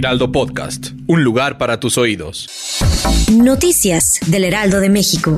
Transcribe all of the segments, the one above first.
Heraldo Podcast, un lugar para tus oídos. Noticias del Heraldo de México.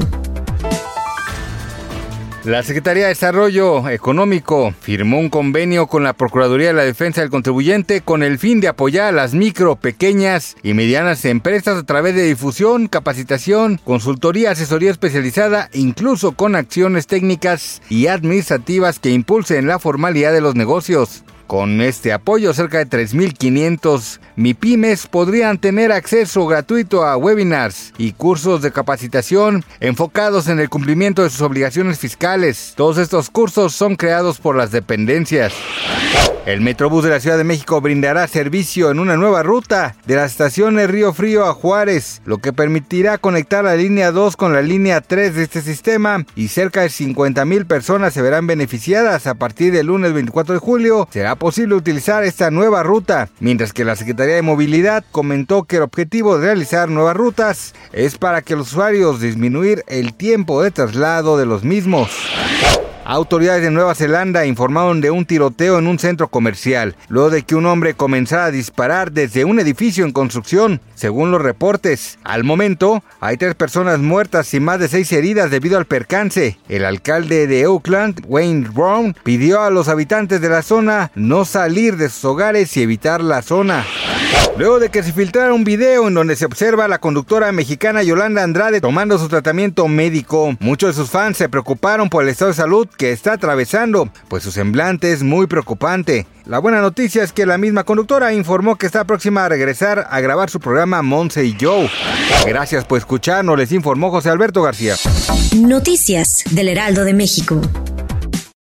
La Secretaría de Desarrollo Económico firmó un convenio con la Procuraduría de la Defensa del Contribuyente con el fin de apoyar a las micro, pequeñas y medianas empresas a través de difusión, capacitación, consultoría, asesoría especializada, incluso con acciones técnicas y administrativas que impulsen la formalidad de los negocios. Con este apoyo, cerca de 3.500 MIPIMES podrían tener acceso gratuito a webinars y cursos de capacitación enfocados en el cumplimiento de sus obligaciones fiscales. Todos estos cursos son creados por las dependencias. El Metrobús de la Ciudad de México brindará servicio en una nueva ruta de las estaciones Río Frío a Juárez, lo que permitirá conectar la línea 2 con la línea 3 de este sistema y cerca de 50 mil personas se verán beneficiadas a partir del lunes 24 de julio. Será posible utilizar esta nueva ruta, mientras que la Secretaría de Movilidad comentó que el objetivo de realizar nuevas rutas es para que los usuarios disminuir el tiempo de traslado de los mismos. Autoridades de Nueva Zelanda informaron de un tiroteo en un centro comercial, luego de que un hombre comenzara a disparar desde un edificio en construcción, según los reportes. Al momento, hay tres personas muertas y más de seis heridas debido al percance. El alcalde de Oakland, Wayne Brown, pidió a los habitantes de la zona no salir de sus hogares y evitar la zona. Luego de que se filtrara un video en donde se observa a la conductora mexicana Yolanda Andrade tomando su tratamiento médico, muchos de sus fans se preocuparon por el estado de salud que está atravesando, pues su semblante es muy preocupante. La buena noticia es que la misma conductora informó que está próxima a regresar a grabar su programa Monse y Joe. Gracias por escucharnos, les informó José Alberto García. Noticias del Heraldo de México.